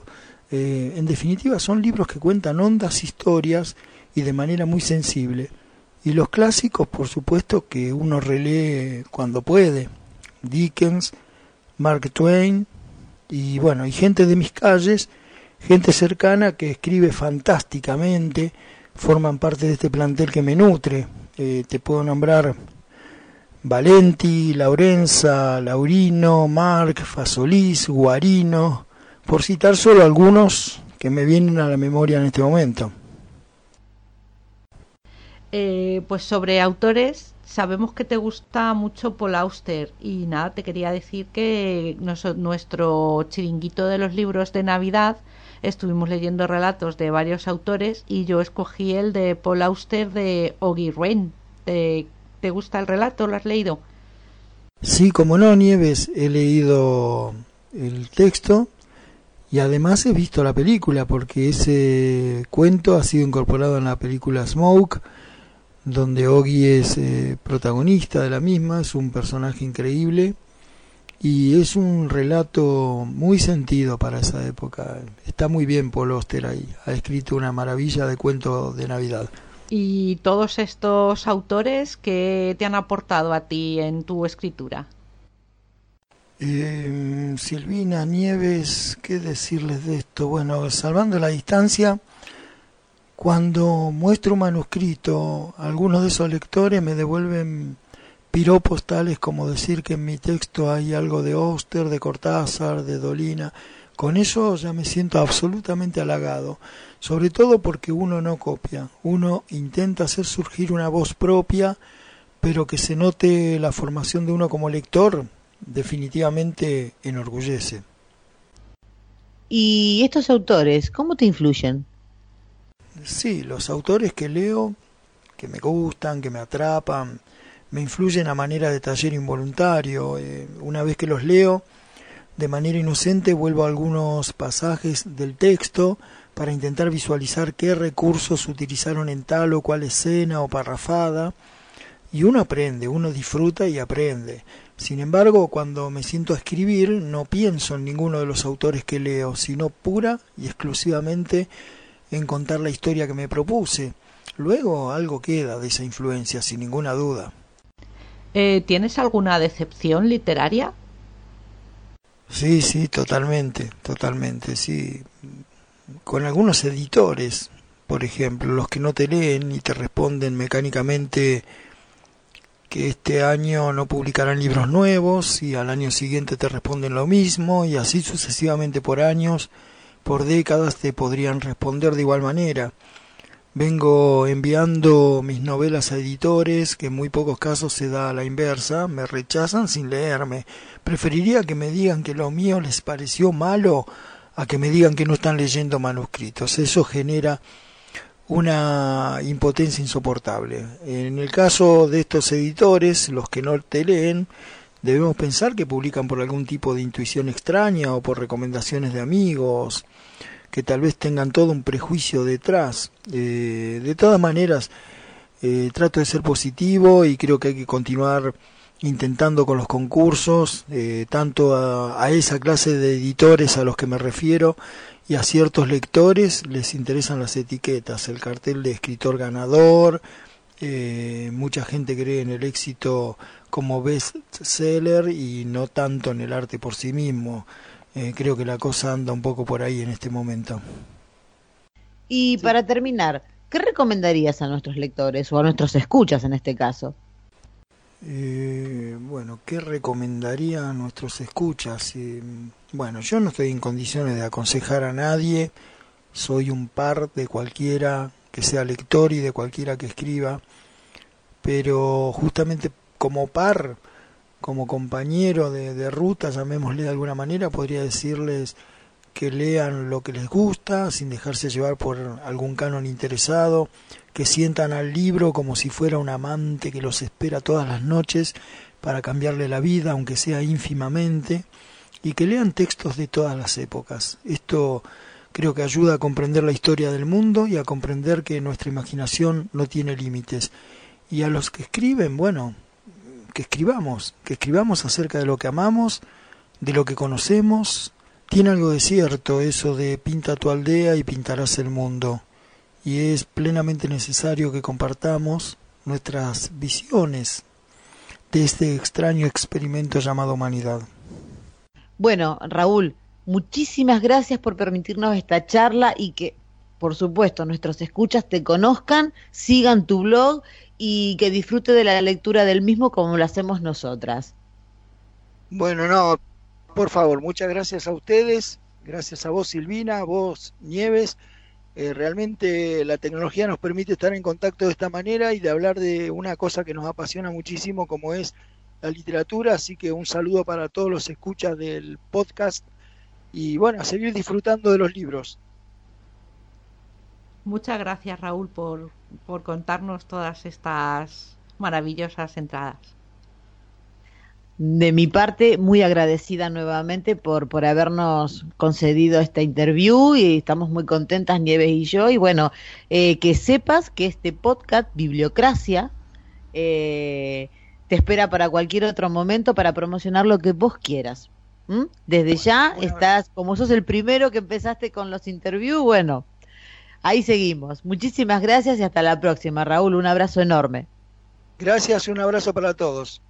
Eh, en definitiva, son libros que cuentan hondas historias y de manera muy sensible. Y los clásicos, por supuesto, que uno relee cuando puede. Dickens, Mark Twain y bueno, y gente de mis calles, gente cercana que escribe fantásticamente, forman parte de este plantel que me nutre. Eh, te puedo nombrar Valenti, Laurenza, Laurino, Marc, Fasolís, Guarino, por citar solo algunos que me vienen a la memoria en este momento. Eh, pues sobre autores, sabemos que te gusta mucho Paul Auster y nada, te quería decir que nuestro chiringuito de los libros de Navidad estuvimos leyendo relatos de varios autores y yo escogí el de Paul Auster de Oggy Rain. ¿Te, ¿Te gusta el relato? ¿Lo has leído? Sí, como no, Nieves, he leído el texto y además he visto la película porque ese cuento ha sido incorporado en la película Smoke donde Oggy es eh, protagonista de la misma, es un personaje increíble y es un relato muy sentido para esa época. Está muy bien Paul Oster ahí, ha escrito una maravilla de cuento de Navidad. ¿Y todos estos autores que te han aportado a ti en tu escritura? Eh, Silvina Nieves, ¿qué decirles de esto? Bueno, salvando la distancia, cuando muestro un manuscrito, algunos de esos lectores me devuelven piropos tales como decir que en mi texto hay algo de Oster, de Cortázar, de Dolina. Con eso ya me siento absolutamente halagado, sobre todo porque uno no copia, uno intenta hacer surgir una voz propia, pero que se note la formación de uno como lector, definitivamente enorgullece. ¿Y estos autores, cómo te influyen? Sí, los autores que leo, que me gustan, que me atrapan, me influyen a manera de taller involuntario. Eh, una vez que los leo, de manera inocente vuelvo a algunos pasajes del texto para intentar visualizar qué recursos utilizaron en tal o cual escena o parrafada. Y uno aprende, uno disfruta y aprende. Sin embargo, cuando me siento a escribir, no pienso en ninguno de los autores que leo, sino pura y exclusivamente en contar la historia que me propuse. Luego algo queda de esa influencia, sin ninguna duda. Eh, ¿Tienes alguna decepción literaria? Sí, sí, totalmente, totalmente, sí. Con algunos editores, por ejemplo, los que no te leen y te responden mecánicamente que este año no publicarán libros nuevos y al año siguiente te responden lo mismo y así sucesivamente por años por décadas te podrían responder de igual manera. Vengo enviando mis novelas a editores, que en muy pocos casos se da a la inversa, me rechazan sin leerme. Preferiría que me digan que lo mío les pareció malo a que me digan que no están leyendo manuscritos. Eso genera una impotencia insoportable. En el caso de estos editores, los que no te leen, Debemos pensar que publican por algún tipo de intuición extraña o por recomendaciones de amigos, que tal vez tengan todo un prejuicio detrás. Eh, de todas maneras, eh, trato de ser positivo y creo que hay que continuar intentando con los concursos, eh, tanto a, a, esa clase de editores a los que me refiero y a ciertos lectores les interesan las etiquetas, el cartel de escritor ganador, mucha gente cree en el éxito como bestseller y no tanto en el arte por sí mismo. Eh, creo que la cosa anda un poco por ahí en este momento. Y para terminar, ¿qué recomendarías a nuestros lectores o a nuestros escuchas en este caso? Eh, bueno, ¿qué recomendaría a nuestros escuchas? Eh, bueno, yo no estoy en condiciones de aconsejar a nadie, soy un par de cualquiera que sea lector y de cualquiera que escriba, pero justamente como par, como compañero de, ruta, llamémosle de alguna manera, podría decirles que lean lo que les gusta, sin dejarse llevar por algún canon interesado, que sientan al libro como si fuera un amante que los espera todas las noches para cambiarle la vida, aunque sea ínfimamente, y que lean textos de todas las épocas. Esto creo que ayuda a comprender la historia del mundo y a comprender que nuestra imaginación no tiene límites Y a los que escriben, bueno, que escribamos, que escribamos acerca de lo que amamos, de lo que conocemos. Tiene algo de cierto eso de pinta tu aldea y pintarás el mundo. Y es plenamente necesario que compartamos nuestras visiones de este extraño experimento llamado humanidad. Bueno, Raúl, muchísimas gracias por permitirnos esta charla y que, por supuesto, nuestros escuchas te conozcan, sigan tu blog y que disfrute de la lectura del mismo como lo hacemos nosotras. Bueno, no, por favor, muchas gracias a ustedes, gracias a vos Silvina, a vos Nieves. Eh, realmente la tecnología nos permite estar en contacto de esta manera y de hablar de una cosa que nos apasiona muchísimo como es la literatura, así que un saludo para todos los escuchas del podcast y bueno, a seguir disfrutando de los libros. Muchas gracias Raúl por, por contarnos todas estas maravillosas entradas. De mi parte, muy agradecida nuevamente por, por habernos concedido esta interview y estamos muy contentas, Nieves y yo. Y bueno, eh, que sepas que este podcast, Bibliocracia, eh, te espera para cualquier otro momento para promocionar lo que vos quieras. ¿Mm? Desde ya estás, como sos el primero que empezaste con los interviews, bueno, ahí seguimos. Muchísimas gracias y hasta la próxima, Raúl. Un abrazo enorme. Gracias y un abrazo para todos.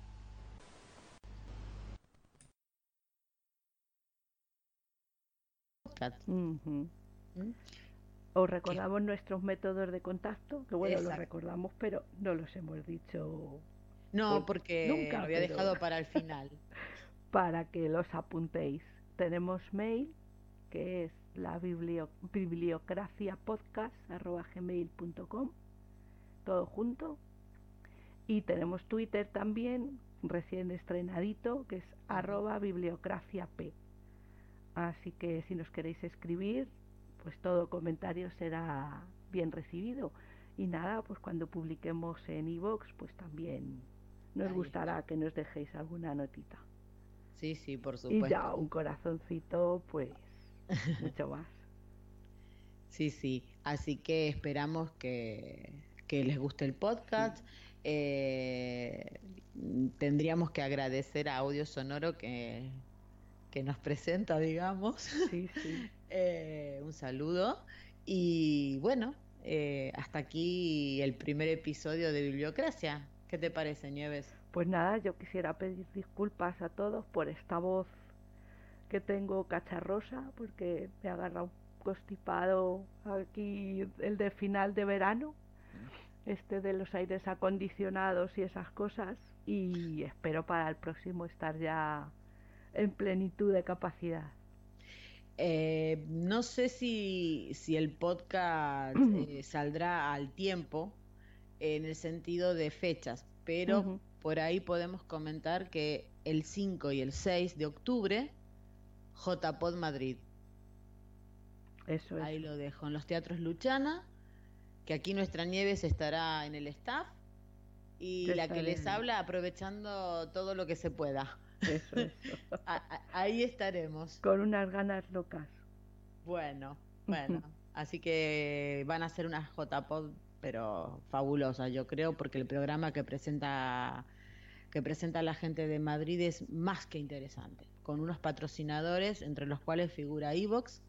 Ujú. Os recordamos nuestros métodos de contacto, que bueno, los recordamos, pero no los hemos dicho No, Pues, porque nunca, lo había pero- dejado para el final. para que los apuntéis. Tenemos mail, que es la biblio, bibliocraciapodcast.gmail.com, todo junto. Y tenemos Twitter también, recién estrenadito, que es arroba bibliocraciap. Así que si nos queréis escribir, pues todo comentario será bien recibido. Y nada, pues cuando publiquemos en iVoox, pues también nos Ahí gustará que nos dejéis alguna notita. Sí, sí, por Y supuesto. ya un corazoncito, pues mucho más. Sí, sí. Así que esperamos que, que les guste el podcast. Eh, tendríamos que agradecer a Audio Sonoro que, que nos presenta, digamos. Sí, sí. Eh, un saludo. Y bueno, eh, hasta aquí el primer episodio de Bibliocracia. ¿Qué te parece, Nieves? Pues nada, yo quisiera pedir disculpas a todos por esta voz que tengo cacharrosa, porque me agarra un constipado aquí el de final de verano, este de los aires acondicionados y esas cosas, y espero para el próximo estar ya en plenitud de capacidad. Eh, no sé si, si el podcast eh, saldrá al tiempo en el sentido de fechas, pero por ahí podemos comentar que el 5 y el 6 de octubre, JPod Madrid. Eso es. Ahí lo dejo, en los teatros Luchana, que aquí nuestra Nieves estará en el staff y la que les habla aprovechando todo lo que se pueda. Eso ahí estaremos. Con unas ganas locas. Bueno, bueno, así que van a ser unas JPod, pero fabulosas, yo creo, porque el programa que presenta que presenta la gente de Madrid es más que interesante, con unos patrocinadores entre los cuales figura Evox,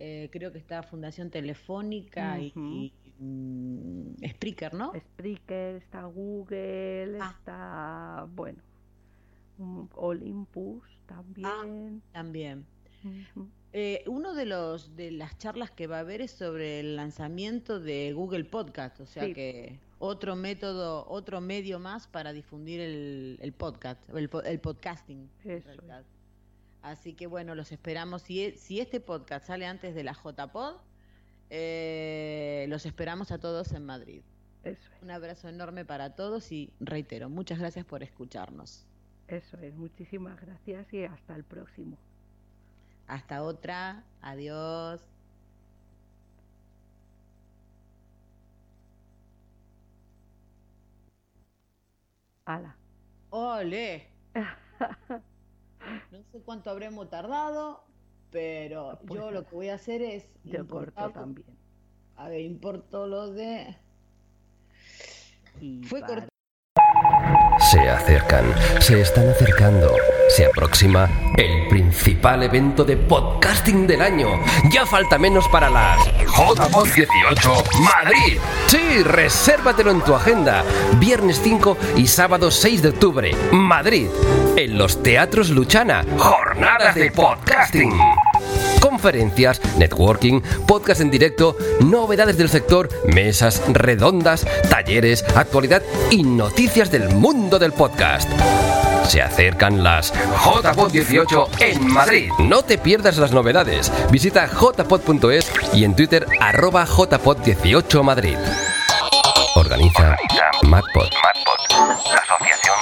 eh, creo que está Fundación Telefónica y, y, mm, Spreaker, ¿no? Spreaker, está Google, Ah. está, bueno, mm, Olympus también. También. Ujú. Eh, uno de los de las charlas que va a haber es sobre el lanzamiento de Google Podcast, o sea Sí. que otro método, otro medio más para difundir el, el podcast, el, po- el podcasting. Eso. Así que bueno, los esperamos. Si, e- si este podcast sale antes de la JPod, eh, los esperamos a todos en Madrid. Eso es, Un abrazo enorme para todos y reitero, muchas gracias por escucharnos. eso es. Muchísimas gracias y hasta el próximo. Hasta otra, adiós. Hala. ¡Ole! No sé cuánto habremos tardado, pero Pues yo lo que voy a hacer es Yo corto también. A ver, importo lo de y Fue para- corto. Se acercan, se están acercando. Se aproxima el principal evento de podcasting del año. Ya falta menos para las JPod 18 Madrid. Sí, resérvatelo en tu agenda. Viernes 5 y sábado 6 de octubre, Madrid. En los Teatros Luchana, jornadas de podcasting. Conferencias, networking, podcast en directo, novedades del sector, mesas redondas, talleres, actualidad y noticias del mundo del podcast. Se acercan las JPod 18 en Madrid. No te pierdas las novedades. Visita jpod.es y en Twitter arroba jpod 18 Madrid. Organiza MacPod. la Asociación.